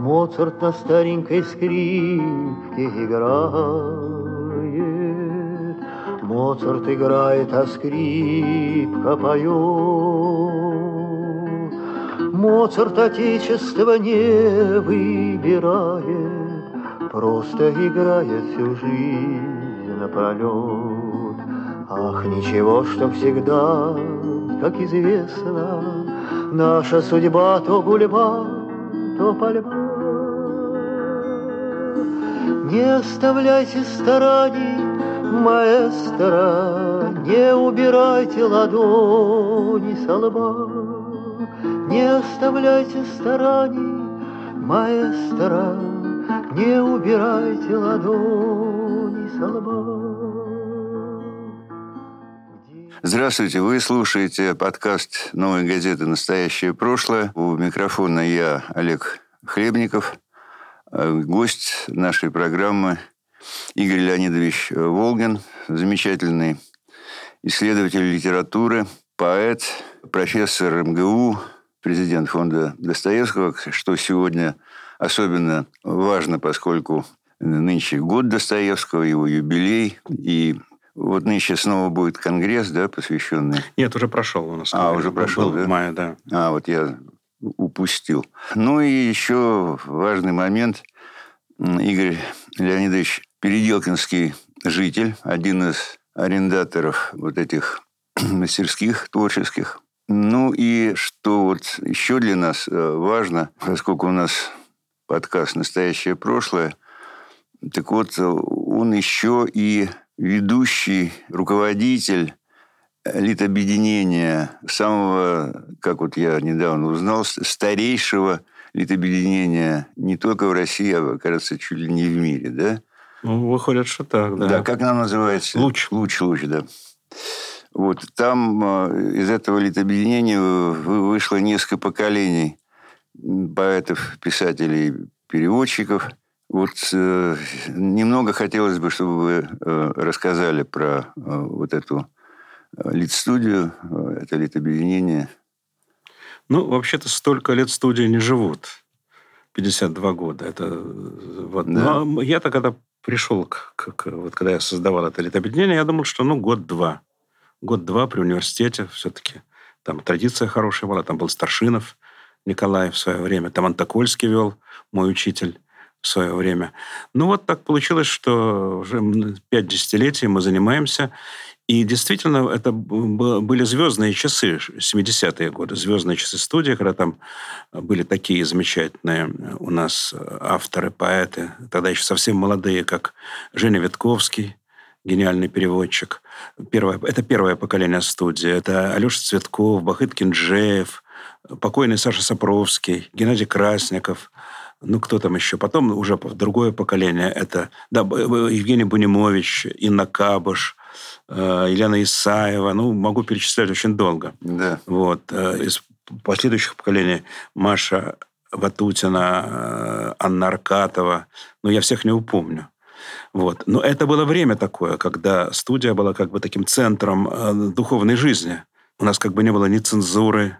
Моцарт на старенькой скрипке играет. Моцарт играет, а скрипка поет. Моцарт отечество не выбирает, Просто играет всю жизнь напролет. Ах, ничего, что всегда, как известно, Наша судьба то гульба, то пальба. Не оставляйте стараний Маэстро, не убирайте ладони со лба, Не оставляйте стараний, маэстро, Не убирайте ладони со лба. Здравствуйте, вы слушаете подкаст «Новой газеты. Настоящее прошлое». У микрофона я, Олег Хлебников, гость нашей программы Игорь Леонидович Волгин, замечательный исследователь литературы, поэт, профессор МГУ, президент фонда Достоевского, что сегодня особенно важно, поскольку нынче год Достоевского, его юбилей, и вот нынче снова будет конгресс, да, посвященный... Нет, уже прошел у нас. А, уже прошел, да? В мае, да. А, вот я упустил. Ну и еще важный момент. Игорь Леонидович Переделкинский житель, один из арендаторов вот этих мастерских творческих. Ну и что вот еще для нас э, важно, поскольку у нас подкаст «Настоящее прошлое», так вот, он еще и ведущий руководитель литобъединения, самого, как вот я недавно узнал, старейшего литобъединения не только в России, а, кажется, чуть ли не в мире, да? Ну, выходит, что так, да. Да, как нам называется? Луч. Луч, луч, да. Вот там э, из этого литобъединения вышло несколько поколений поэтов, писателей, переводчиков. Вот э, немного хотелось бы, чтобы вы э, рассказали про вот эту лид-студию, это литобъединение. Ну, вообще-то столько лет студии не живут. 52 года. Это вот. Да. Но я-то когда пришел, к, к, к, вот когда я создавал это литобъединение, я думал, что ну год-два. Год-два при университете все-таки. Там традиция хорошая была. Там был Старшинов Николай в свое время. Там Антокольский вел, мой учитель в свое время. Ну вот так получилось, что уже пять десятилетий мы занимаемся. И действительно, это были звездные часы, 70-е годы, звездные часы студии, когда там были такие замечательные у нас авторы, поэты, тогда еще совсем молодые, как Женя Витковский, гениальный переводчик. Первое, это первое поколение студии. Это Алеша Цветков, Бахыт Кинджеев, покойный Саша Сапровский, Геннадий Красников, ну, кто там еще? Потом уже другое поколение. Это да, Евгений Бунимович, Инна Кабыш, Э, Елена Исаева, ну, могу перечислять очень долго. Да. Вот. Э, из последующих поколений Маша Ватутина, э, Анна Аркатова. Ну, я всех не упомню. Вот. Но это было время такое, когда студия была как бы таким центром духовной жизни. У нас как бы не было ни цензуры,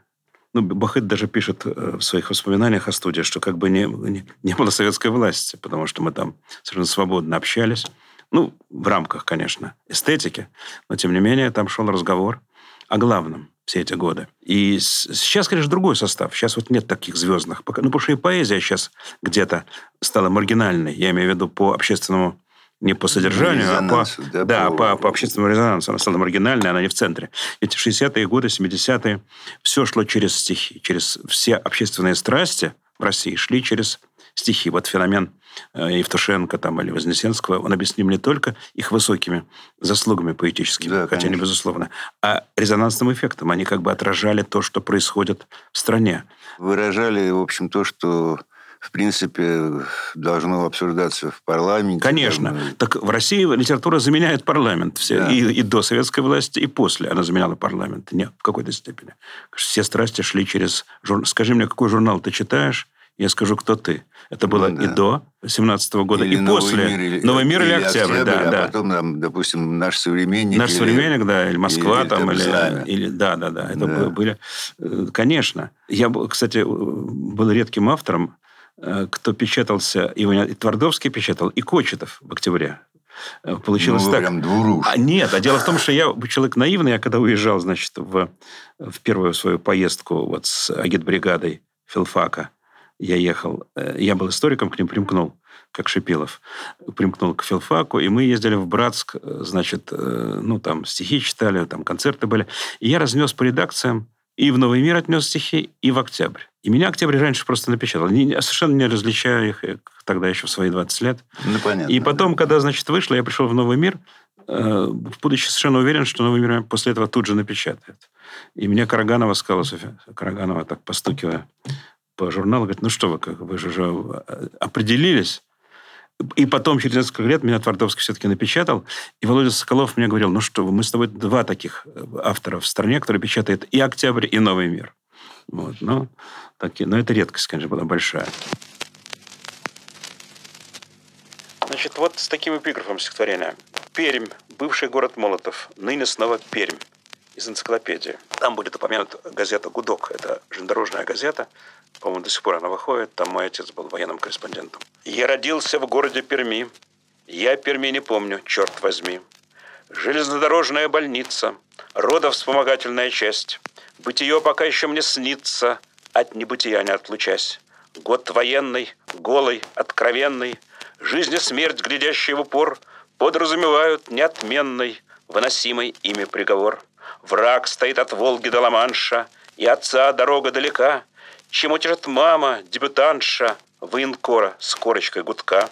ну, Бахыт даже пишет в своих воспоминаниях о студии, что как бы не, не, не было советской власти, потому что мы там совершенно свободно общались. Ну, в рамках, конечно, эстетики, но тем не менее там шел разговор о главном все эти годы. И сейчас, конечно, другой состав. Сейчас вот нет таких звездных. Ну, потому что и поэзия сейчас где-то стала маргинальной. Я имею в виду по общественному не по содержанию, а по, да, да, по... По, общественному резонансу. Она стала маргинальной, она не в центре. Эти 60-е годы, 70-е, все шло через стихи, через все общественные страсти в России шли через стихи. Вот феномен Э, Евтушенко там, или Вознесенского, он объясним не только их высокими заслугами поэтическими, да, хотя не безусловно, а резонансным эффектом. Они как бы отражали то, что происходит в стране. Выражали, в общем, то, что в принципе, должно обсуждаться в парламенте. Конечно. Там... Так в России литература заменяет парламент. Все. Да. И, и до советской власти, и после она заменяла парламент. Нет, в какой-то степени. Все страсти шли через... Жур... Скажи мне, какой журнал ты читаешь? Я скажу, кто ты. Это было ну, да. и до 17 -го года, или и Новый после. Мир, или, Новый мир или, или Октябрь, октябрь да, а да. потом, там, допустим, наш современник. Наш или, современник, да, или Москва или, там, или, или, или да, да, да. Это да. были, э, конечно. Я, кстати, был редким автором э, кто печатался, и Твардовский печатал, и Кочетов в октябре. Э, получилось ну, так. прям двуруш. А, нет, а дело в том, что я человек наивный. Я когда уезжал, значит, в, в первую свою поездку вот с агитбригадой филфака, я ехал, э, я был историком, к ним примкнул, как Шипилов, примкнул к филфаку, и мы ездили в Братск, э, значит, ну, там стихи читали, там концерты были. И я разнес по редакциям, и в «Новый мир» отнес стихи, и в «Октябрь». И меня «Октябрь» раньше просто напечатал. Не, совершенно не различаю их тогда еще в свои 20 лет. Ну, понятно. И потом, да. когда, значит, вышло, я пришел в «Новый мир», э, будучи совершенно уверен, что «Новый мир» после этого тут же напечатает. И мне Караганова сказала, Софья Караганова, так постукивая по журналу, говорит, ну что вы, как, вы же уже э, определились. И потом, через несколько лет, меня Твардовский все-таки напечатал. И Володя Соколов мне говорил, ну что мы с тобой два таких э, автора в стране, которые печатают и «Октябрь», и «Новый мир». Вот, ну, такие, но это редкость, конечно, была большая. Значит, вот с таким эпиграфом стихотворения. Пермь, бывший город Молотов, ныне снова Пермь. Из энциклопедии. Там будет упомянута газета «Гудок». Это железнодорожная газета. По-моему, до сих пор она выходит. Там мой отец был военным корреспондентом. «Я родился в городе Перми. Я Перми не помню, черт возьми. Железнодорожная больница, родовспомогательная часть. Бытие пока еще мне снится, от небытия не отлучась. Год военный, голый, откровенный, Жизнь и смерть, глядящие в упор, Подразумевают неотменный, Выносимый ими приговор. Враг стоит от Волги до Ла-Манша, И отца дорога далека, Чем утешит мама, дебютантша, Военкора с корочкой гудка.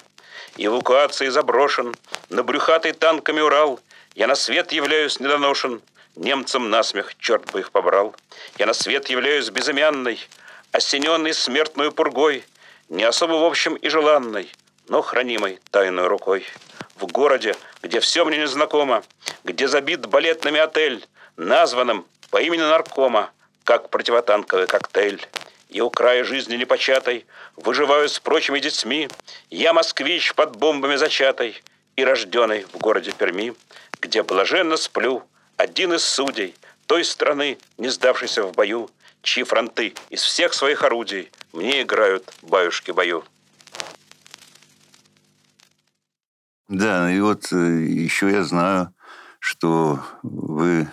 Эвакуации заброшен, На брюхатый танками Урал, Я на свет являюсь недоношен, Немцам насмех, черт бы их побрал. Я на свет являюсь безымянной, Осененный смертную пургой, Не особо в общем и желанной, но хранимой тайной рукой. В городе, где все мне незнакомо, где забит балетными отель, названным по имени наркома, как противотанковый коктейль. И у края жизни непочатой выживаю с прочими детьми. Я москвич под бомбами зачатой и рожденный в городе Перми, где блаженно сплю, один из судей той страны, не сдавшейся в бою, чьи фронты из всех своих орудий мне играют баюшки-бою. Да, и вот э, еще я знаю, что вы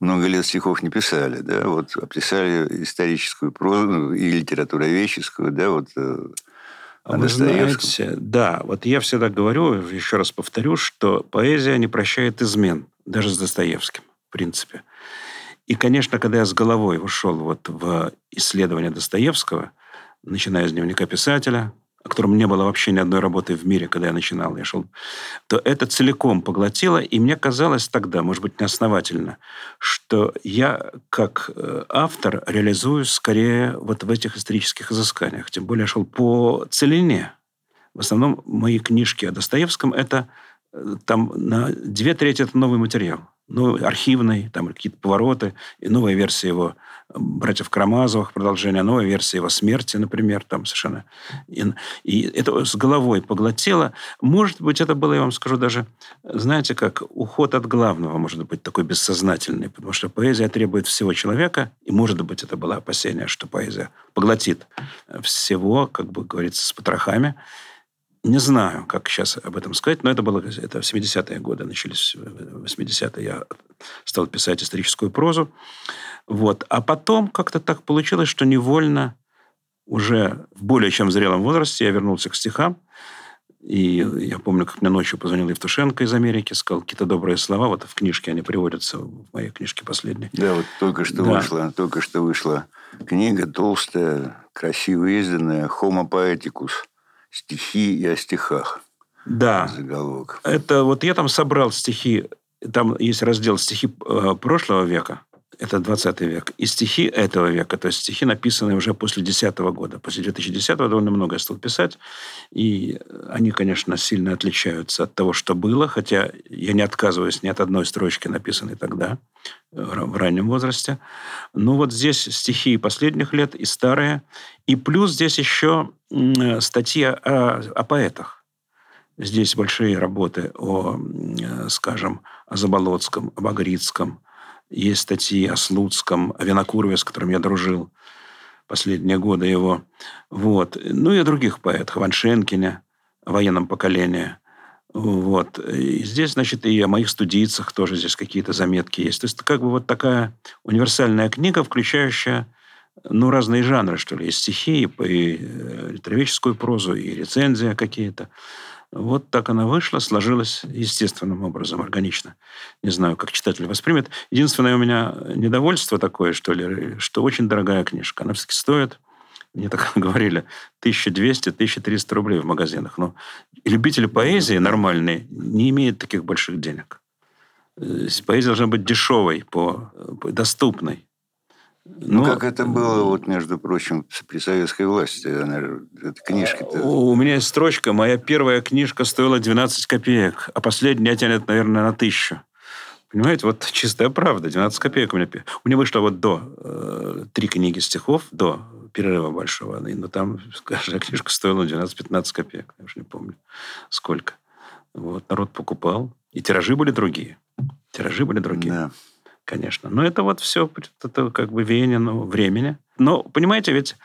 много лет стихов не писали, да, вот описали историческую прозу и литературоведческую, да, вот э, а Вы знаете, да, вот я всегда говорю, еще раз повторю, что поэзия не прощает измен, даже с Достоевским, в принципе. И, конечно, когда я с головой ушел вот в исследование Достоевского, начиная с дневника писателя, о котором не было вообще ни одной работы в мире, когда я начинал, я шел, то это целиком поглотило, и мне казалось тогда, может быть, неосновательно, что я как э, автор реализуюсь скорее вот в этих исторических изысканиях. Тем более я шел по целине. В основном мои книжки о Достоевском – это э, там на две трети это новый материал ну, архивный, там какие-то повороты, и новая версия его «Братьев Карамазовых», продолжение, новая версия его «Смерти», например, там совершенно. И, и это с головой поглотило. Может быть, это было, я вам скажу, даже, знаете, как уход от главного, может быть, такой бессознательный, потому что поэзия требует всего человека, и, может быть, это было опасение, что поэзия поглотит всего, как бы говорится, с потрохами, не знаю, как сейчас об этом сказать, но это было это в 70-е годы, начались в 80-е. Я стал писать историческую прозу. Вот. А потом как-то так получилось, что невольно уже в более чем зрелом возрасте я вернулся к стихам. И я помню, как мне ночью позвонил Евтушенко из Америки, сказал какие-то добрые слова. Вот в книжке они приводятся, в моей книжке последней. Да, вот только что да. вышла, только что вышла книга толстая, красиво изданная «Homo poeticus» стихи и о стихах. Да. Заголовок. Это вот я там собрал стихи, там есть раздел стихи э, прошлого века, это 20 век, и стихи этого века, то есть стихи, написанные уже после 10 года. После 2010 довольно много я стал писать, и они, конечно, сильно отличаются от того, что было, хотя я не отказываюсь ни от одной строчки, написанной тогда, в раннем возрасте. Но вот здесь стихи последних лет и старые, и плюс здесь еще статьи о, о поэтах. Здесь большие работы о, скажем, о Заболоцком, об Агрицком, есть статьи о Слуцком, о Винокурове, с которым я дружил. последние годы его. Вот. Ну и других поэтов. Ваншенкине, военном поколении. Вот. И здесь, значит, и о моих студийцах тоже здесь какие-то заметки есть. То есть, как бы вот такая универсальная книга, включающая ну, разные жанры, что ли. И стихи, и, и э, литературическую прозу, и рецензия какие-то. Вот так она вышла, сложилась естественным образом, органично. Не знаю, как читатель воспримет. Единственное у меня недовольство такое, что ли, что очень дорогая книжка. Она все-таки стоит, мне так говорили, 1200-1300 рублей в магазинах. Но любители поэзии нормальные не имеют таких больших денег. Э, поэзия должна быть дешевой, по, по доступной. Ну, ну, как это было, вот, между прочим, при советской власти, эта книжка-то... У меня есть строчка. Моя первая книжка стоила 12 копеек, а последняя тянет, наверное, на тысячу. Понимаете, вот чистая правда. 12 копеек у меня. У меня вышло вот до э, три книги стихов, до перерыва большого. Но там каждая книжка стоила 12-15 копеек. Я уже не помню, сколько. Вот, народ покупал. И тиражи были другие. Тиражи были другие. Да конечно. Но это вот все это как бы веяние ну, времени. Но, понимаете, ведь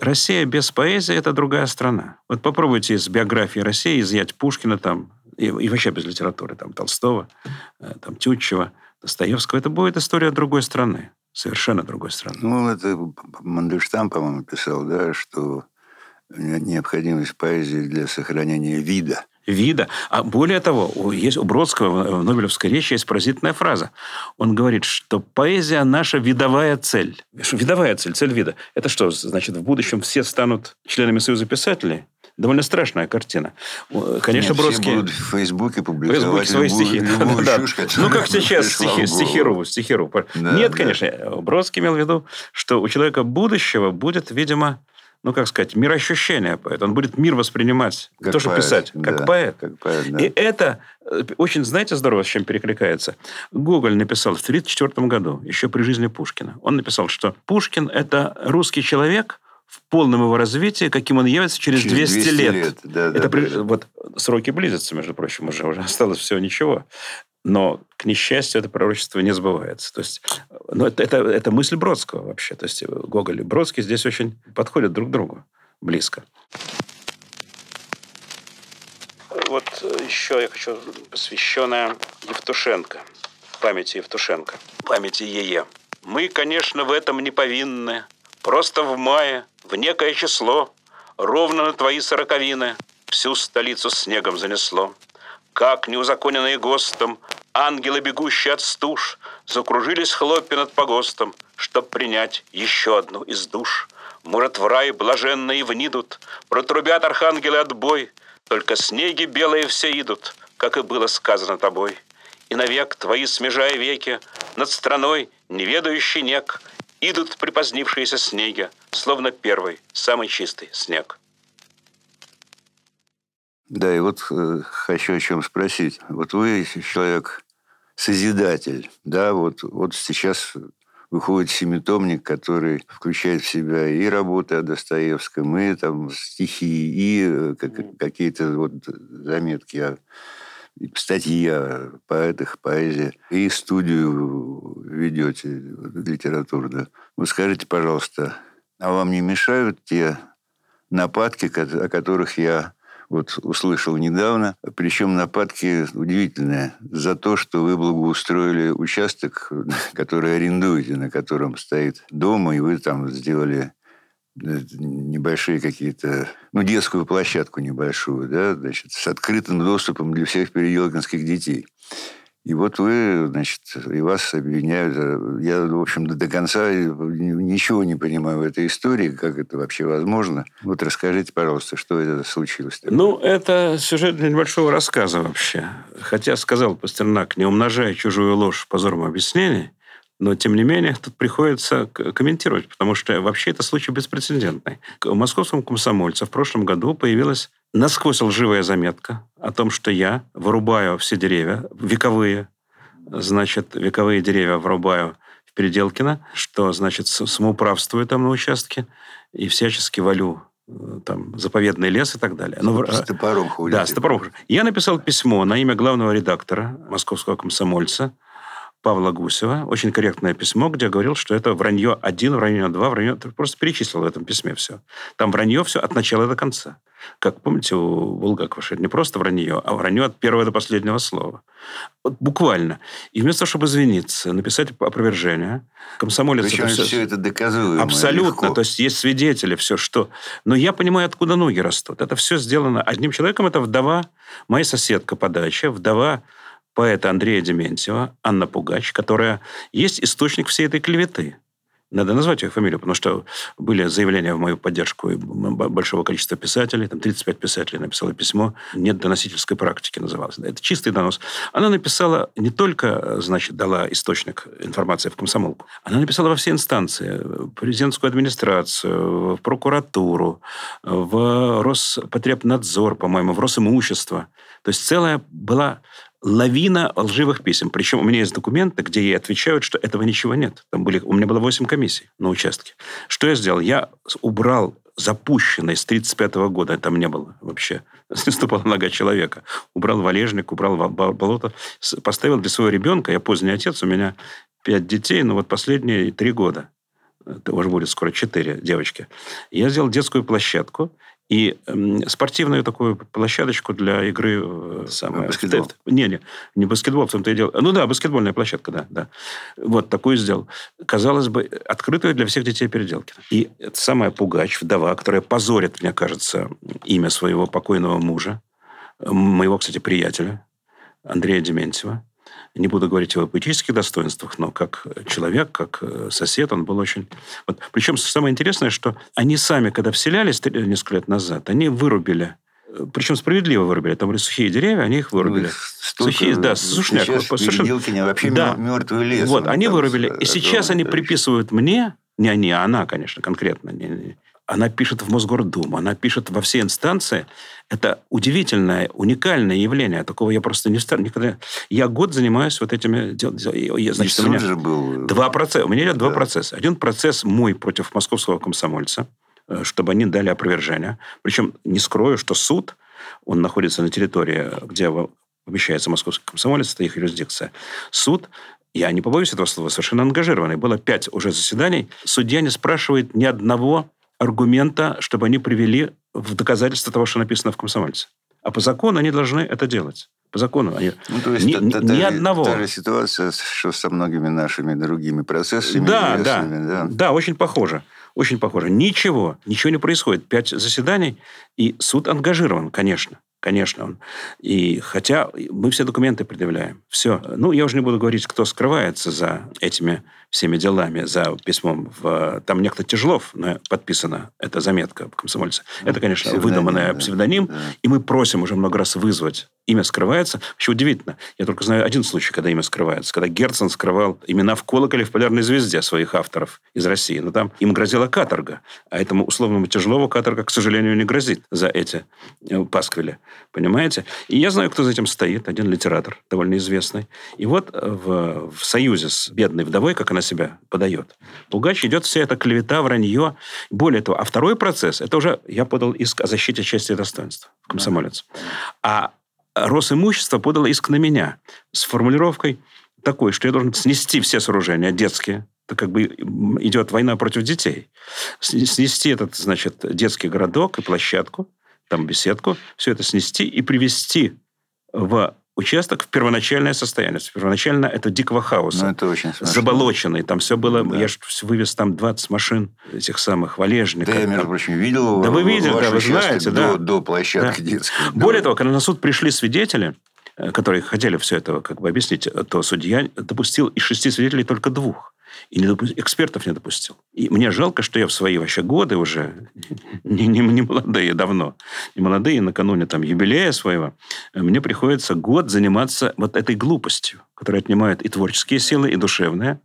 Россия без поэзии – это другая страна. Вот попробуйте из биографии России изъять Пушкина там, и, и вообще без литературы, там, Толстого, э, там, Тютчева, Достоевского. Это будет история другой страны, совершенно другой страны. Ну, это Мандельштам, по-моему, писал, да, что необходимость поэзии для сохранения вида – вида. А более того, есть у Бродского в Нобелевской речи есть поразительная фраза. Он говорит, что поэзия – наша видовая цель. Видовая цель, цель вида. Это что, значит, в будущем все станут членами Союза писателей? Довольно страшная картина. Конечно, Нет, Бродский... Все будут в Фейсбуке публиковать свои любую, стихи. Любую да, чушь, Ну, как сейчас стихи, стихиру, стихиру. Да, Нет, да. конечно. Бродский имел в виду, что у человека будущего будет, видимо, ну, как сказать, мироощущение поэт. Он будет мир воспринимать, как тоже поэт, писать, как да, поэт. Как поэт да. И это э, очень, знаете, здорово, с чем перекликается. Гоголь написал в 1934 году, еще при жизни Пушкина. Он написал, что Пушкин – это русский человек, в полном его развитии, каким он явится через, через 200, 200 лет. лет. Да, это да, при... да. Вот сроки близятся, между прочим, уже, уже осталось всего ничего. Но, к несчастью, это пророчество не сбывается. То есть, ну, это, это, это мысль Бродского вообще. То есть, Гоголь и Бродский здесь очень подходят друг к другу близко. Вот еще я хочу посвященное Евтушенко, памяти Евтушенко, памяти Ее. Мы, конечно, в этом не повинны. Просто в мае, в некое число, ровно на твои сороковины, всю столицу снегом занесло. Как неузаконенные ГОСТом, ангелы, бегущие от стуж, Закружились хлопья над погостом, Чтоб принять еще одну из душ. Может, в рай блаженные внидут, Протрубят архангелы отбой, Только снеги белые все идут, Как и было сказано тобой. И навек твои смежая веки Над страной, неведающий нек, Идут припозднившиеся снеги, Словно первый, самый чистый снег. Да, и вот э, хочу о чем спросить. Вот вы человек созидатель, да, вот, вот сейчас выходит семитомник, который включает в себя и работы о Достоевском, и там стихи, и э, как, какие-то вот заметки о статьи о поэтах, поэзии, и студию ведете литературную. Вы скажите, пожалуйста, а вам не мешают те нападки, о которых я вот услышал недавно. Причем нападки удивительные. За то, что вы благоустроили участок, который арендуете, на котором стоит дом, и вы там сделали э, небольшие какие-то, ну, детскую площадку небольшую, да, значит, с открытым доступом для всех переделкинских детей. И вот вы, значит, и вас обвиняют. Я, в общем, до конца ничего не понимаю в этой истории, как это вообще возможно. Вот расскажите, пожалуйста, что это случилось. Ну, это сюжет для небольшого рассказа вообще. Хотя, сказал Пастернак, не умножая чужую ложь позором объяснений, но, тем не менее, тут приходится комментировать, потому что вообще это случай беспрецедентный. В московском комсомольце в прошлом году появилась насквозь лживая заметка о том, что я вырубаю все деревья, вековые, значит, вековые деревья вырубаю в Переделкино, что, значит, самоуправствую там на участке и всячески валю э, там заповедный лес и так далее. Но, с топором. Да, с топором. Я написал письмо на имя главного редактора московского комсомольца Павла Гусева, очень корректное письмо, где говорил, что это вранье один, вранье два, вранье... Просто перечислил в этом письме все. Там вранье все от начала до конца. Как помните, у Булгакова, что это не просто вранье, а вранье от первого до последнего слова. Вот буквально. И вместо того, чтобы извиниться, написать опровержение, комсомолец... Причем это все, все это доказуемо. Абсолютно. Легко. То есть есть свидетели, все что. Но я понимаю, откуда ноги растут. Это все сделано одним человеком. Это вдова, моя соседка по даче, вдова поэта Андрея Дементьева, Анна Пугач, которая есть источник всей этой клеветы. Надо назвать ее фамилию, потому что были заявления в мою поддержку большого количества писателей. Там 35 писателей написало письмо. Нет доносительской практики называлось. Это чистый донос. Она написала не только, значит, дала источник информации в комсомолку. Она написала во все инстанции. Президентскую администрацию, в прокуратуру, в Роспотребнадзор, по-моему, в Росимущество. То есть целая была лавина лживых писем. Причем у меня есть документы, где ей отвечают, что этого ничего нет. Там были, у меня было 8 комиссий на участке. Что я сделал? Я убрал запущенный с 1935 года, там не было вообще, не ступала нога человека. Убрал валежник, убрал болото, поставил для своего ребенка, я поздний отец, у меня пять детей, но вот последние три года, это уже будет скоро четыре девочки, я сделал детскую площадку, и спортивную такую площадочку для игры... Э, самое, баскетбол? Не, не, не баскетбол, в том-то и дело. Ну да, баскетбольная площадка, да, да. Вот такую сделал. Казалось бы, открытую для всех детей переделки. И самая Пугач, вдова, которая позорит, мне кажется, имя своего покойного мужа, моего, кстати, приятеля, Андрея Дементьева, не буду говорить о поэтических достоинствах, но как человек, как э, сосед, он был очень... Вот. Причем самое интересное, что они сами, когда вселялись несколько лет назад, они вырубили э, причем справедливо вырубили. Там были сухие деревья, они их вырубили. Ну, сухие, да, сушняк. Сейчас совершенно... вообще да. мертвый лес. Вот, они вырубили. И сейчас они приписывают мне, не они, а она, конечно, конкретно, не, не, она пишет в Мосгордуму, она пишет во все инстанции. Это удивительное, уникальное явление. Такого я просто не стал никогда. Я год занимаюсь вот этими делами. Значит, у меня же был... два процесса. У меня идет да. два процесса. Один процесс мой против московского комсомольца, э, чтобы они дали опровержение. Причем не скрою, что суд, он находится на территории, где помещается московский комсомолец, это их юрисдикция. Суд я не побоюсь этого слова, совершенно ангажированный. Было пять уже заседаний. Судья не спрашивает ни одного аргумента, чтобы они привели в доказательство того, что написано в «Комсомольце». А по закону они должны это делать. По закону. Они... Ну, то есть, ни, та, ни та, одного. Та же ситуация, что со многими нашими другими процессами. Да, да, да. Да, очень похоже. Очень похоже. Ничего. Ничего не происходит. Пять заседаний, и суд ангажирован, конечно. Конечно, он. И хотя мы все документы предъявляем. Все. Ну, я уже не буду говорить, кто скрывается за этими всеми делами, за письмом. В... Там некто Тяжелов подписана эта заметка в комсомольце. Ну, Это, конечно, псевдоним, выдуманный да. псевдоним. Да. И мы просим уже много раз вызвать. Имя скрывается. Вообще удивительно. Я только знаю один случай, когда имя скрывается. Когда Герцен скрывал имена в колоколе в «Полярной звезде» своих авторов из России. Но там им грозила каторга. А этому условному Тяжелову каторга, к сожалению, не грозит за эти э, пасквили. Понимаете? И я знаю, кто за этим стоит. Один литератор, довольно известный. И вот в, в союзе с бедной вдовой, как она себя подает, Пугач идет вся эта клевета, вранье. Более того, а второй процесс, это уже я подал иск о защите чести и достоинства комсомолец. А Росимущество подало иск на меня с формулировкой такой, что я должен снести все сооружения детские, это как бы идет война против детей. Снести этот, значит, детский городок и площадку, там беседку, все это снести и привести в участок в первоначальное состояние. Первоначально это дикого хаоса. Ну, это очень смешно. Заболоченный. Там все было... Да. Я же вывез там 20 машин этих самых валежников. Да, я, между прочим, видел Да вы видели, да, вы знаете. До, да. до площадки да. детской. Более того, когда на суд пришли свидетели, э, которые хотели все это как бы объяснить, то судья допустил из шести свидетелей только двух и не допу... экспертов не допустил. И мне жалко, что я в свои вообще годы уже, не, не, не молодые давно, не молодые, накануне там юбилея своего, мне приходится год заниматься вот этой глупостью, которая отнимает и творческие силы, и душевные,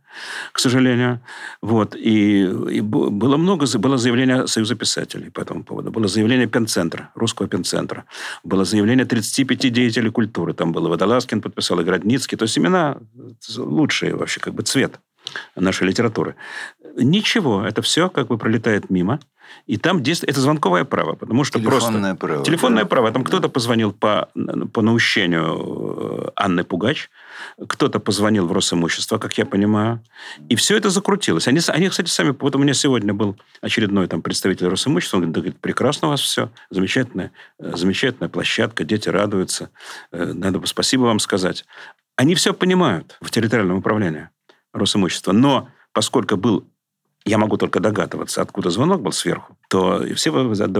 к сожалению. Вот. И, и было много, было заявление Союза писателей по этому поводу. Было заявление Пенцентра, русского Пенцентра. Было заявление 35 деятелей культуры. Там был Водолазкин подписал, и Городницкий. То есть имена лучшие вообще, как бы цвет нашей литературы. Ничего, это все как бы пролетает мимо. И там действует... Это звонковое право, потому что Телефонное просто... право. Телефонное да. право. Там Да. кто-то позвонил по, по наущению э, Анны Пугач, кто-то позвонил в Росимущество, как я понимаю. И все это закрутилось. Они, они, кстати, сами... Вот у меня сегодня был очередной там представитель Росимущества. Он говорит, да, говорит, прекрасно у вас все. Замечательная, э, замечательная площадка. Дети радуются. Э, Надо бы спасибо вам сказать. Они все понимают в территориальном управлении Росимущества. Но поскольку был я могу только догадываться, откуда звонок был сверху, то все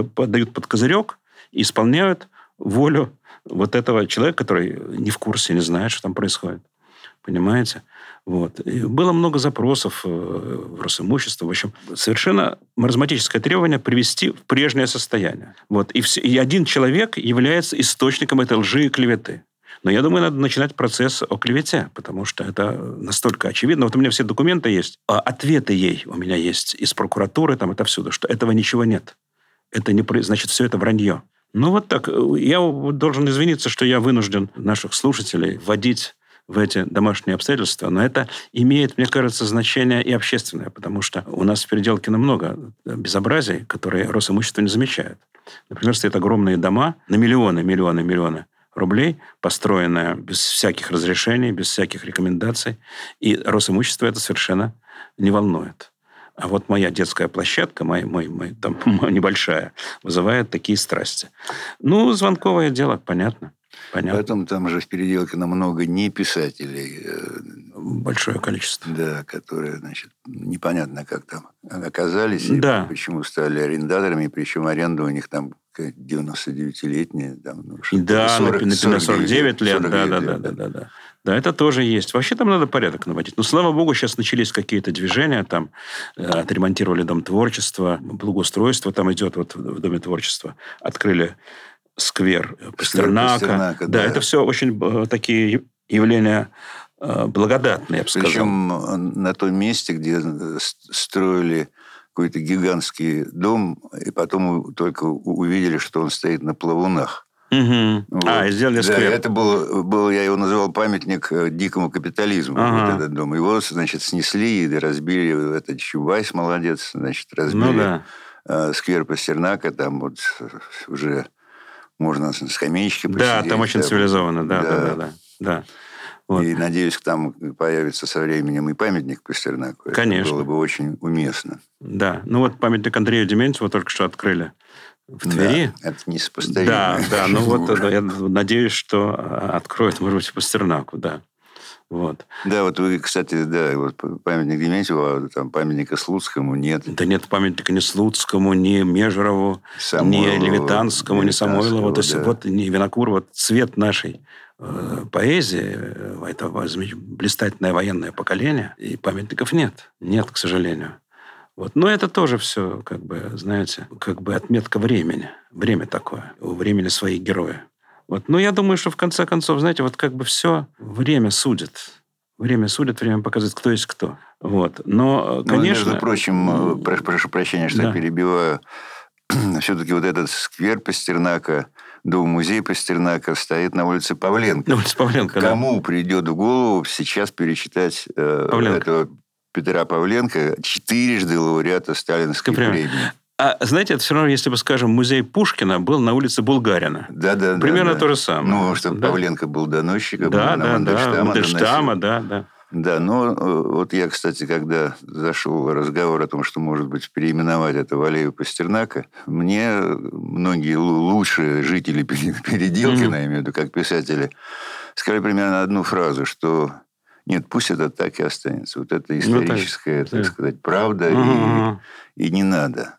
подают под козырек и исполняют волю вот этого человека, который не в курсе, не знает, что там происходит. Понимаете? Вот. И было много запросов э, в Росимущество. В общем, совершенно маразматическое требование привести в прежнее состояние. Вот. И, все, и один человек является источником этой лжи и клеветы. Но я думаю, надо начинать процесс о клевете, потому что это настолько очевидно. Вот у меня все документы есть, а ответы ей у меня есть из прокуратуры, там это всюду, что этого ничего нет. Это не значит, все это вранье. Ну вот так. Я вот должен извиниться, что я вынужден наших слушателей вводить в эти домашние обстоятельства, но это имеет, мне кажется, значение и общественное, потому что у нас в Переделкино много безобразий, которые Росимущество не замечает. Например, стоят огромные дома на миллионы, миллионы, миллионы рублей, построенная без всяких разрешений, без всяких рекомендаций. И Росимущество это совершенно не волнует. А вот моя детская площадка, мой, мой, мой, там, небольшая, вызывает такие страсти. Ну, звонковое дело, понятно. Понятно. Потом там же в переделке много не писателей, э, Большое количество. да, которые, значит, непонятно, как там оказались, и Да. почему стали арендаторами, причем аренда у них там 99-летняя. Там, ну, Да, 40, на, на 49 лет, да, 49 да, да, да, да, да. Да, это тоже есть. Вообще там надо порядок наводить. Но, слава богу, сейчас начались какие-то движения. Там э, отремонтировали Дом творчества, благоустройство там идет вот в в Доме творчества. Открыли сквер Пастернака. Пастернака, да, да. это все очень э, такие явления э, благодатные, я бы сказал. Причем э, на том месте, где э, строили какой-то гигантский дом, и потом только увидели, что он стоит на плавунах. Мгм. Вот. А, и сделали Да, сквер. это был, был, я его называл памятник дикому капитализму, Ага. вот этот дом. Его, значит, снесли и разбили. Этот Чубайс молодец, значит, разбили Ну да. э, сквер Пастернака, там вот уже можно на скамеечке Да, посидеть. там очень цивилизованно, да, да, да, да. да. Вот. И надеюсь, там появится со временем и памятник Пастернаку. Это Конечно. было бы очень уместно. Да. Ну вот памятник Андрею Дементьеву только что открыли в Твери. Да, это несопоставимо. Да, да. Ну вот да, я надеюсь, что а, откроют, может быть, Пастернаку, да. Вот. Да, вот вы, кстати, да, вот памятник Дементьеву, а там памятника Слуцкому нет. Да нет памятника ни Слуцкому, ни Межерову, Самойлову, ни Левитанскому, ни Самойлову. То есть да. вот ни Винокур, вот цвет нашей поэзии, э, это блистательное военное поколение, и памятников нет. Нет, к сожалению. Вот. Но это тоже все, как бы, знаете, как бы отметка времени. Время такое. У времени свои герои. Вот. Но я думаю, что в конце концов, знаете, вот как бы все время судит. Время судит, время показывает, кто есть кто. Вот. Но, Ну, конечно... между прочим, э, прошу, прошу прощения, что Да. я перебиваю, все-таки вот этот сквер Пастернака, дом-музей Пастернака стоит на улице Павленко. Ну, улица Павленко, да. Кому придет в голову сейчас перечитать э, Павленко. этого Петра Павленко, четырежды лауреата Сталинской Прям- премии? А знаете, это все равно, если бы, скажем, музей Пушкина был на улице Булгарина. Да, да, да, Примерно да. то же самое. Ну, что Да. Павленко был доносчиком, Да, на да, да. Мандельштама Мандельштама, доносил. да, да. Да, но э, вот я, кстати, когда зашел разговор о том, что, может быть, переименовать это в аллею Пастернака, мне многие лу- лучшие жители Пере- Переделкина, Мгм. я имею в виду, как писатели, сказали примерно одну фразу, что нет, пусть это так и останется. Вот это историческая, да. так сказать, правда, Ага. и, и не надо.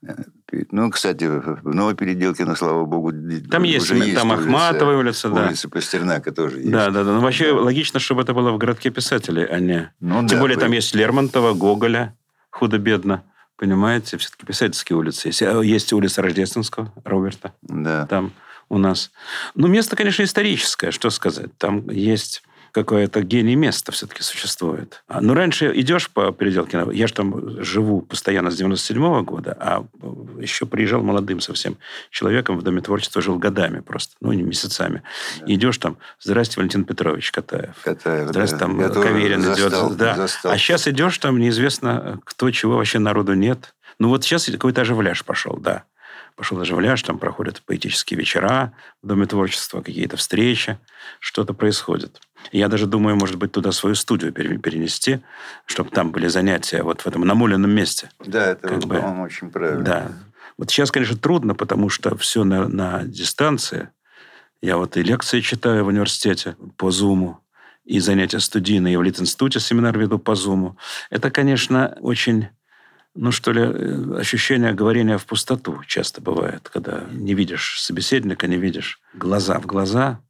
Ну, кстати, в Новой Переделкино, слава богу, Там есть, уже там улица- Ахматовая улица, да. Улица Пастернака тоже есть. Да, да, да. Ну, вообще логично, чтобы это было в городке писателей, а не... Ну, Тем да, более там вы- есть Лермонтова, Гоголя, худо-бедно. Понимаете? Все-таки писательские улицы. Есть, А есть улица Рождественского, Роберта. Да. там у нас. Ну, место, конечно, историческое, что сказать. Там есть какое-то гений места все-таки существует. А, Ну, раньше идешь по переделке, я же там живу постоянно с 97 года, а еще приезжал молодым совсем человеком в Доме творчества, жил годами просто, ну, не месяцами. И идешь там, здрасте, Валентин Петрович Катаев. Катаев, Здрасте, да. там Я тоже Каверин застал, идет. Да. застал. А сейчас идешь, там неизвестно, кто чего, вообще народу нет. Ну вот сейчас какой-то оживляж пошел, да. Пошел оживляж, там проходят поэтические вечера в Доме творчества, какие-то встречи, что-то происходит. Я даже думаю, может быть, туда свою студию перенести, чтобы там были занятия вот в этом намоленном месте. Да, это, как по-моему, очень правильно. Да. Вот сейчас, конечно, трудно, потому что все на, на дистанции. Я вот и лекции читаю в университете по Зуму, и занятия студийные, и в Лит-институте семинар веду по Зуму. Это, конечно, очень ну, что ли, э, ощущение говорения в пустоту часто бывает, когда не видишь собеседника, не видишь глаза в глаза.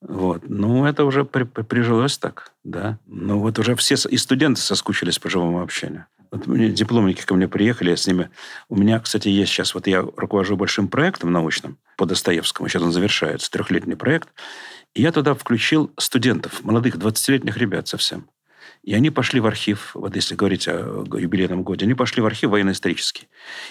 Вот. Ну, это уже при, при, прижилось так, да. Ну, вот уже все и студенты соскучились по живому общению. Вот мне дипломники ко мне приехали, я с ними... У меня, кстати, есть сейчас... Вот я руковожу большим проектом научным по Достоевскому. Сейчас он завершается, трехлетний проект. И я туда включил студентов, молодых, 20-летних ребят совсем. И они пошли в архив, вот если говорить о юбилейном годе, они пошли в архив военно-исторический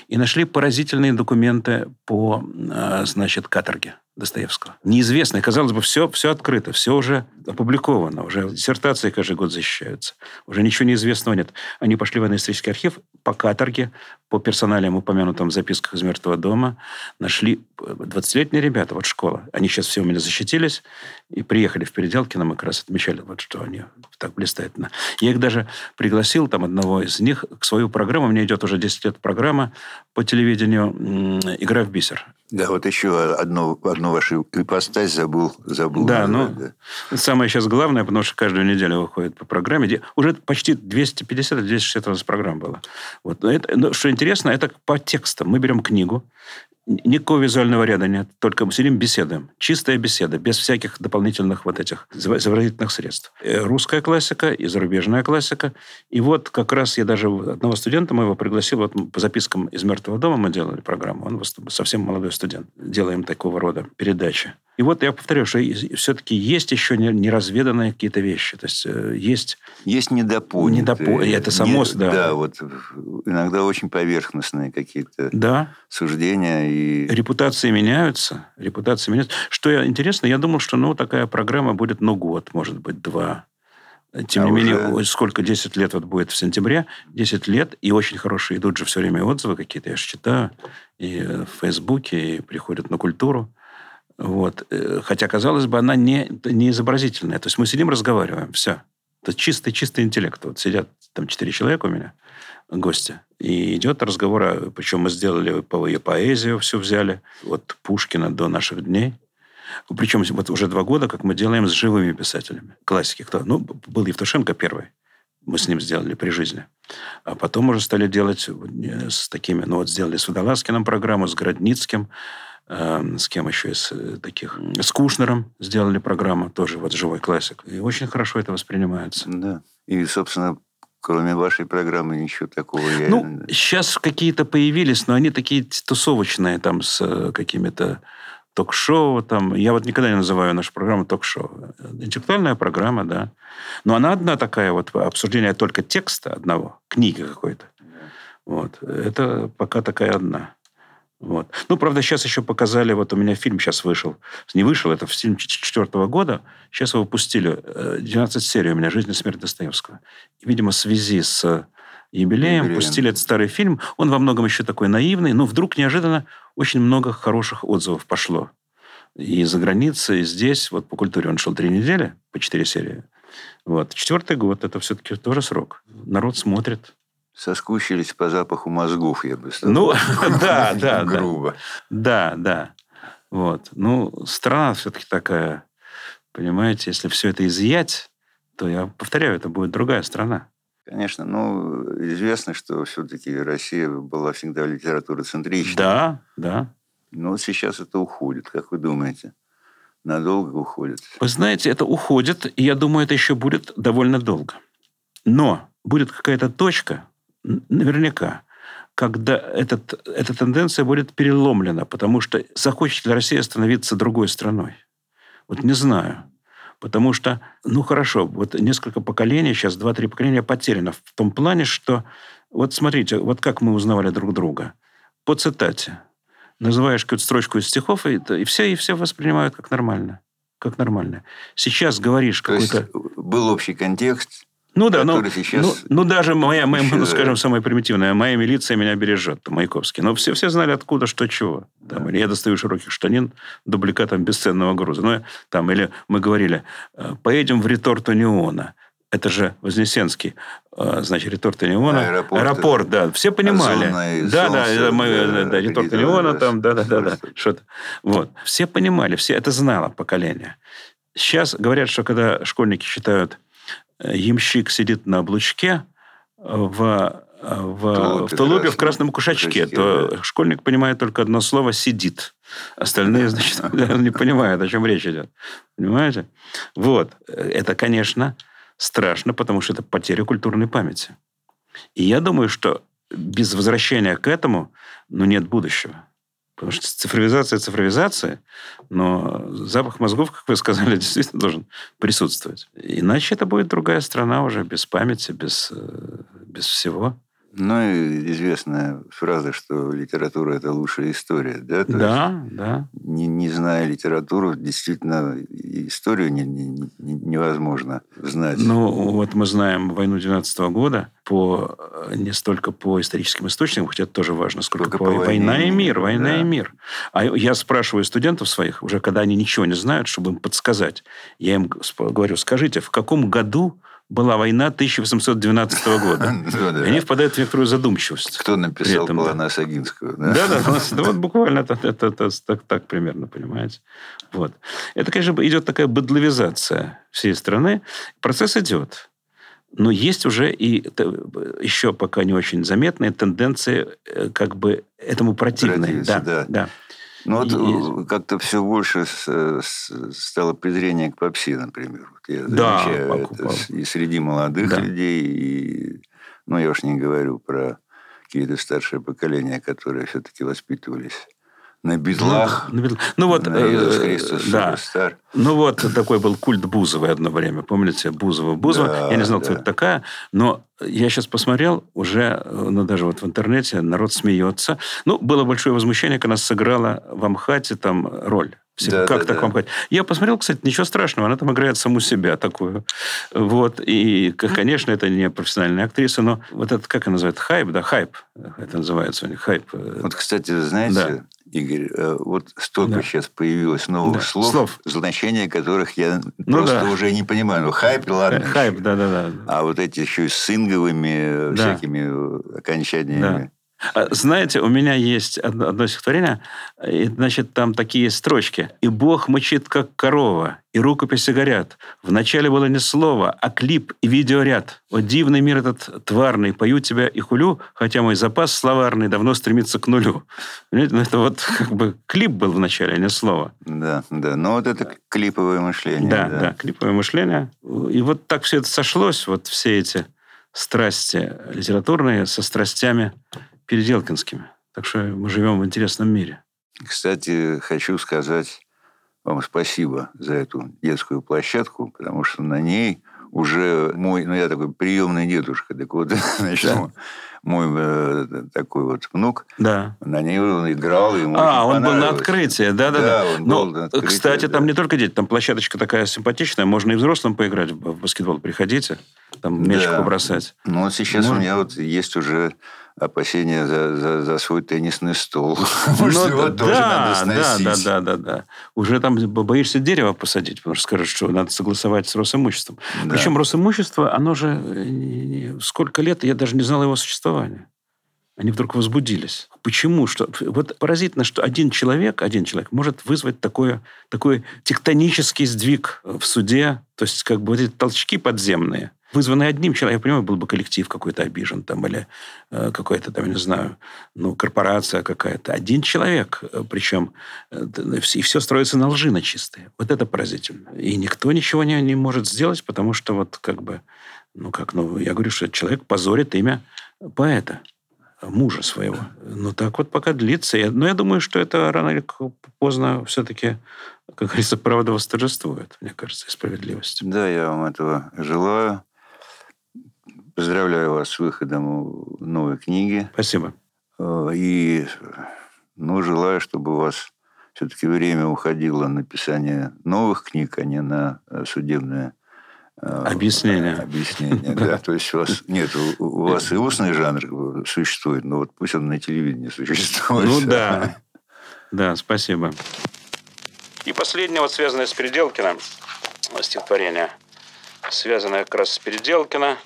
и нашли поразительные документы по, а, значит, каторге. Достоевского. Неизвестно. Казалось бы, все, все открыто, все уже опубликовано, уже диссертации каждый год защищаются. Уже ничего неизвестного нет. Они пошли в военно-исторический архив по каторге, по персоналиям, упомянутым записках из «Мертвого дома», нашли 20-летние ребята, вот школа. Они сейчас все у меня защитились и приехали в Переделкино, мы как раз отмечали, вот что они так блистательно. Я их даже пригласил, там, одного из них, к свою программу. У меня идет уже 10 лет программа по телевидению «Игра в бисер». Да, вот еще одно, одну вашу ипостась забыл. забыл да, назвать, ну, да. самое сейчас главное, потому что каждую неделю выходит по программе. Уже почти 250-260 раз программ было. Вот. Но это, но, что интересно, это по текстам. Мы берем книгу, Никакого визуального ряда нет, только мы сидим, беседуем. Чистая беседа, без всяких дополнительных вот этих заворожительных средств. Э, русская классика и зарубежная классика. И вот как раз я даже одного студента моего пригласил, вот по запискам из «Мертвого дома» мы делали программу, он совсем молодой студент. Делаем такого рода передачи. И вот я повторю, что все-таки есть еще неразведанные какие-то вещи. То есть э, есть... Есть недопонятые. Недопо... Это само, не, да. Да, вот иногда очень поверхностные какие-то да. суждения. И... Репутации меняются. Репутации меняются. Что я, интересно, я думал, что ну, такая программа будет, ну, год, может быть, два. Тем а не уже... менее, сколько, 10 лет вот будет в сентябре, 10 лет, и очень хорошие идут же все время отзывы какие-то, я же читаю, и в Фейсбуке, и приходят на культуру. Вот. Э, хотя, казалось бы, она не, не изобразительная. То есть мы сидим, разговариваем, все. Это чистый-чистый интеллект. Вот сидят там четыре человека у меня, гости, и идет разговор, причем мы сделали по ее поэзию, все взяли, от Пушкина до наших дней. Причем вот уже два года, как мы делаем с живыми писателями. Классики. Кто? Ну, был Евтушенко первый. Мы с ним сделали при жизни. А потом уже стали делать с такими... Ну, вот сделали с Водолазкиным программу, с Городницким, с кем еще из э, таких? С Кушнером сделали программу, тоже вот живой классик. И очень хорошо это воспринимается. Да. И, собственно, кроме вашей программы ничего такого я... Ну, сейчас какие-то появились, но они такие тусовочные, там, с э, какими-то ток-шоу. Там. Я вот никогда не называю нашу программу ток-шоу. Интеллектуальная программа, да. Но она одна такая вот, обсуждение только текста одного, книги какой-то. Вот. Это пока такая одна. Вот. Ну, правда, сейчас еще показали, вот у меня фильм сейчас вышел. Не вышел, это в фильм четвертого года. Сейчас его выпустили. 12 э, серий у меня «Жизнь и смерть Достоевского». И, видимо, в связи с юбилеем, юбилеем пустили этот старый фильм. Он во многом еще такой наивный, но вдруг неожиданно очень много хороших отзывов пошло. И за границей, и здесь. Вот по культуре он шел три недели, по четыре серии. Вот. Четвертый год – это все-таки тоже срок. Народ смотрит. Соскучились по запаху мозгов, я бы сказал. Ну, да, да. Грубо. Да, да. Вот. Ну, страна все-таки такая, понимаете, если все это изъять, то, я повторяю, это будет другая страна. Конечно, ну, известно, что все-таки Россия была всегда литературоцентричной. Да, да. Но вот сейчас это уходит, как вы думаете? Надолго уходит? Вы знаете, это уходит, и я думаю, это еще будет довольно долго. Но будет какая-то точка, наверняка, когда этот, эта тенденция будет переломлена, потому что захочет ли Россия становиться другой страной? Вот не знаю. Потому что, ну хорошо, вот несколько поколений, сейчас два-три поколения потеряно в том плане, что вот смотрите, вот как мы узнавали друг друга. По цитате. Называешь какую-то строчку из стихов, и, и, все, и все воспринимают как нормально. Как нормально. Сейчас говоришь какой-то... Был общий контекст, Ну да, ну, который сейчас ну, ну даже моя, моя ну, скажем, самое примитивное, моя милиция меня бережет, Маяковский. Но все, все знали, откуда, что, чего. Там, или я достаю широких штанин дубликатом бесценного груза. Ну, там, или мы говорили, э, поедем в реторту неона. Это же Вознесенский, э, значит, реторта неона. Аэропорт, Аэропорт, да. Все понимали. озонное Да, да, мы, да, да, да, неона да, там, да, да, да, да, что-то. Вот. Все понимали, все это знало поколение. Сейчас говорят, что когда школьники читают «Ямщик сидит на облучке» в, э, в, Тулупе в тулупе в красном кушачке, то да. школьник понимает только одно слово «сидит». Остальные, значит, не понимают, о чем речь идет. Понимаете? Вот. Это, конечно, страшно, потому что это потеря культурной памяти. И я думаю, что без возвращения к этому, ну, нет будущего. Потому что цифровизация цифровизация, но запах мозгов, как вы сказали, действительно должен присутствовать. Иначе это будет другая страна уже без памяти, без, э, без всего. Ну, и известная фраза, что литература – это лучшая история. Да, То да, да. есть, не, не зная литературу, действительно, историю не- не- не- невозможно знать. Ну, вот мы знаем войну 12 года по, э, не столько по историческим источникам, хотя это тоже важно, сколько Сколько по, по войне война и мир, война да. и мир. А я спрашиваю студентов своих, уже когда они ничего не знают, чтобы им подсказать. Я им говорю, скажите, в каком году была война 1812 года? И они впадают в некоторую задумчивость. Кто написал этом, да. плана Сагинского? Да? Да, да, да, да, вот буквально это, это- это так, так примерно, понимаете. Вот. Это, конечно, идет такая быдловизация всей страны. Процесс идет. Но есть уже и еще пока не очень заметные тенденции э, как бы этому противные. Противиться, Да, да. да. Ну, вот э, как-то все больше с- стало презрение к попсе, например. Вот я Да, замечаю это и среди молодых Да. людей, и, ну, я уж не говорю про какие-то старшее поколение, которые все-таки воспитывались на битлах, Ну, да, ну вот, на э, Иисус Христос да. Суперстар. Ну вот такой был культ Бузовой одно время. Помните Бузова? Бузова. Да, я не знал, кто да. это такая. Но я сейчас посмотрел, уже, э, ну даже вот в интернете народ смеется. Ну, было большое возмущение, когда она сыграла в Амхате там роль. Да, как да, так да. в Амхате? Я посмотрел, кстати, ничего страшного. Она там играет саму себя такую. Вот. И, конечно, это не профессиональная актриса, но вот это, как она называется? Хайп, да, хайп. Это называется у них хайп. э, Вот, кстати, знаете, Да. Игорь, э, вот столько Да. сейчас появилось новых Да, слов, слов. значения которых я Ну просто да. уже не понимаю. Ну, хайп, ладно. еще. Хайп, да-да-да. А вот эти еще и с инговыми э, Да. всякими э, окончаниями. А, Знаете, у меня есть одно, одно стихотворение, и, значит, там такие строчки. «И Бог мычит, как корова, и рукописи горят. Вначале было не слово, а клип и видеоряд. О, дивный мир этот тварный, пою тебя и хулю, хотя мой запас словарный давно стремится к нулю». Понимаете, ну, это вот как бы клип был вначале, а не слово. Да, да. Но вот это клиповое мышление. Да, да, клиповое мышление. И вот так все это сошлось, вот все эти страсти литературные со страстями переделкинскими. Так что мы живем в интересном мире. Кстати, хочу сказать вам спасибо за эту детскую площадку, потому что на ней уже мой, ну я такой приемный дедушка, так вот, значит, Да. мой э, такой вот внук, Да. на ней он играл, ему А, он был на открытии, да-да-да. Да, он Ну, на открытии, кстати, там да. не только дети, там площадочка такая симпатичная, можно и взрослым поиграть в баскетбол. Приходите, там мячик Да. побросать. Ну, вот сейчас у Можно. меня вот есть уже опасения за, за, за свой теннисный стол. Может, Ну, его да, тоже надо да, сносить. да, да, да, да. Уже там боишься дерево посадить, потому что скажут, что надо согласовать с Росимуществом. Причем Росимущество, оно же э, сколько лет, я даже не знал его существования. Они вдруг возбудились. Почему? Что, вот поразительно, что один человек, один человек может вызвать такое, такой тектонический сдвиг в суде. То есть как бы вот эти толчки подземные, вызванные одним человеком. Я понимаю, был бы коллектив какой-то обижен там, или э, какая-то там, я не знаю, ну, корпорация какая-то. Один человек, э, причем э, т- и все строится на лжи на чистые. Вот это поразительно. И никто ничего не, не может сделать, потому что вот как бы, ну как, ну я говорю, что человек позорит имя поэта мужа своего. Ну, так вот пока длится. Я- Но я думаю, что это рано или поздно все-таки, как говорится, правда восторжествует, мне кажется, и справедливость. Да, я вам этого желаю. Поздравляю вас с выходом новой книги. Спасибо. Э, И ну, желаю, чтобы у вас все-таки время уходило на написание новых книг, а не на э, судебное э, Объяснение. Объяснение, да. То есть у вас нет, у вас и устный жанр существует, но вот пусть он на телевидении существует. Ну да. Да, спасибо. И последнее, вот связанное с Переделкиным, стихотворение, связанное как раз с Переделкино,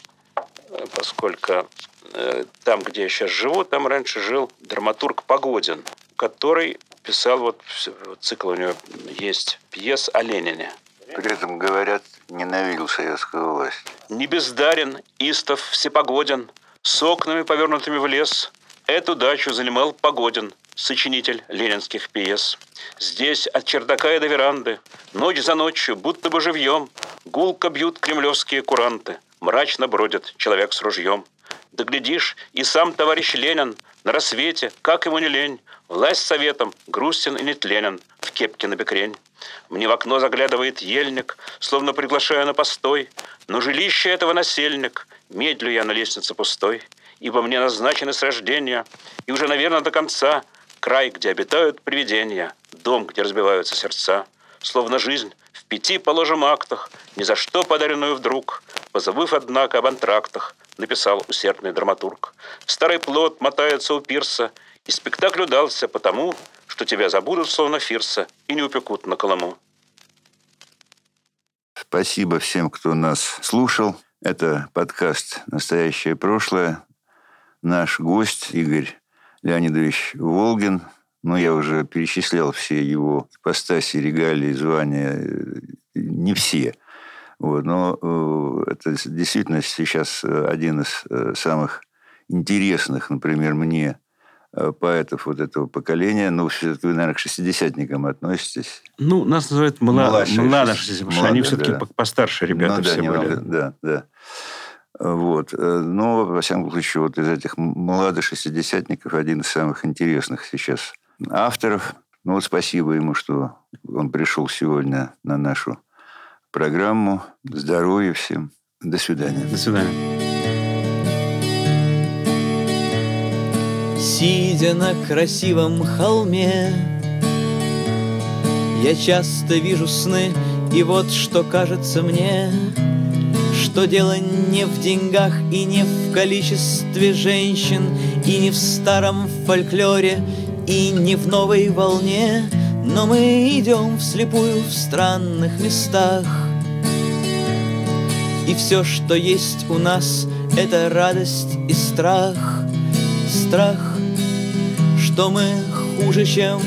поскольку э, там, где я сейчас живу, там раньше жил драматург Погодин, который писал, вот цикл у него есть, пьес о Ленине. При этом, говорят, ненавидел советскую власть. Не бездарен, истов, всепогоден, с окнами, повернутыми в лес. Эту дачу занимал Погодин, сочинитель ленинских пьес. Здесь от чердака и до веранды, ночь за ночью, будто бы живьем, гулко бьют кремлевские куранты, мрачно бродит человек с ружьем. Да глядишь, и сам товарищ Ленин. На рассвете, как ему не лень, власть советом, грустен и нетленен, в кепке на бекрень. Мне в окно заглядывает ельник, словно приглашая на постой, но жилище этого насельник, медлю я на лестнице пустой, ибо мне назначены с рождения, и уже, наверное, до конца – край, где обитают привидения, дом, где разбиваются сердца, словно жизнь в пяти положим актах, ни за что подаренную вдруг, позабыв, однако, об антрактах, написал усердный драматург. Старый плод мотается у пирса, и спектакль удался потому, что тебя забудут, словно фирса, и не упекут на Колыму. Спасибо всем, кто нас слушал. Это подкаст «Настоящее прошлое». Наш гость Игорь Леонидович Волгин. Ну, я уже перечислял все его ипостаси, регалии, звания. Не все. Вот, но э, это действительно сейчас один из э, самых интересных, например, мне э, поэтов вот этого поколения. Ну, все-таки вы, наверное, к шестидесятникам относитесь. Ну, нас называют младшие, младшие, потому что они все-таки да. постарше ребята ну, да, все были. Да, да. Вот. Э, но, во всяком случае, вот из этих молодых шестидесятников один из самых интересных сейчас авторов. Ну вот спасибо ему, что он пришел сегодня на нашу программу. Здоровья всем. До свидания. До свидания. Сидя на красивом холме, Я часто вижу сны, и вот что кажется мне — что дело не в деньгах и не в количестве женщин, И не в старом фольклоре, и не в новой волне, Но мы идем вслепую в странных местах. И все, что есть у нас, это радость и страх. Страх, что мы хуже, чем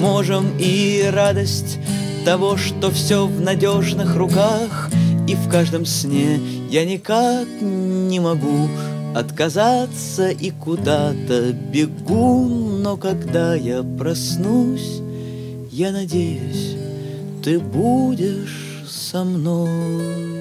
можем, и радость того, что все в надежных руках — и в каждом сне я никак не могу отказаться и куда-то бегу, но когда я проснусь, я надеюсь, ты будешь со мной.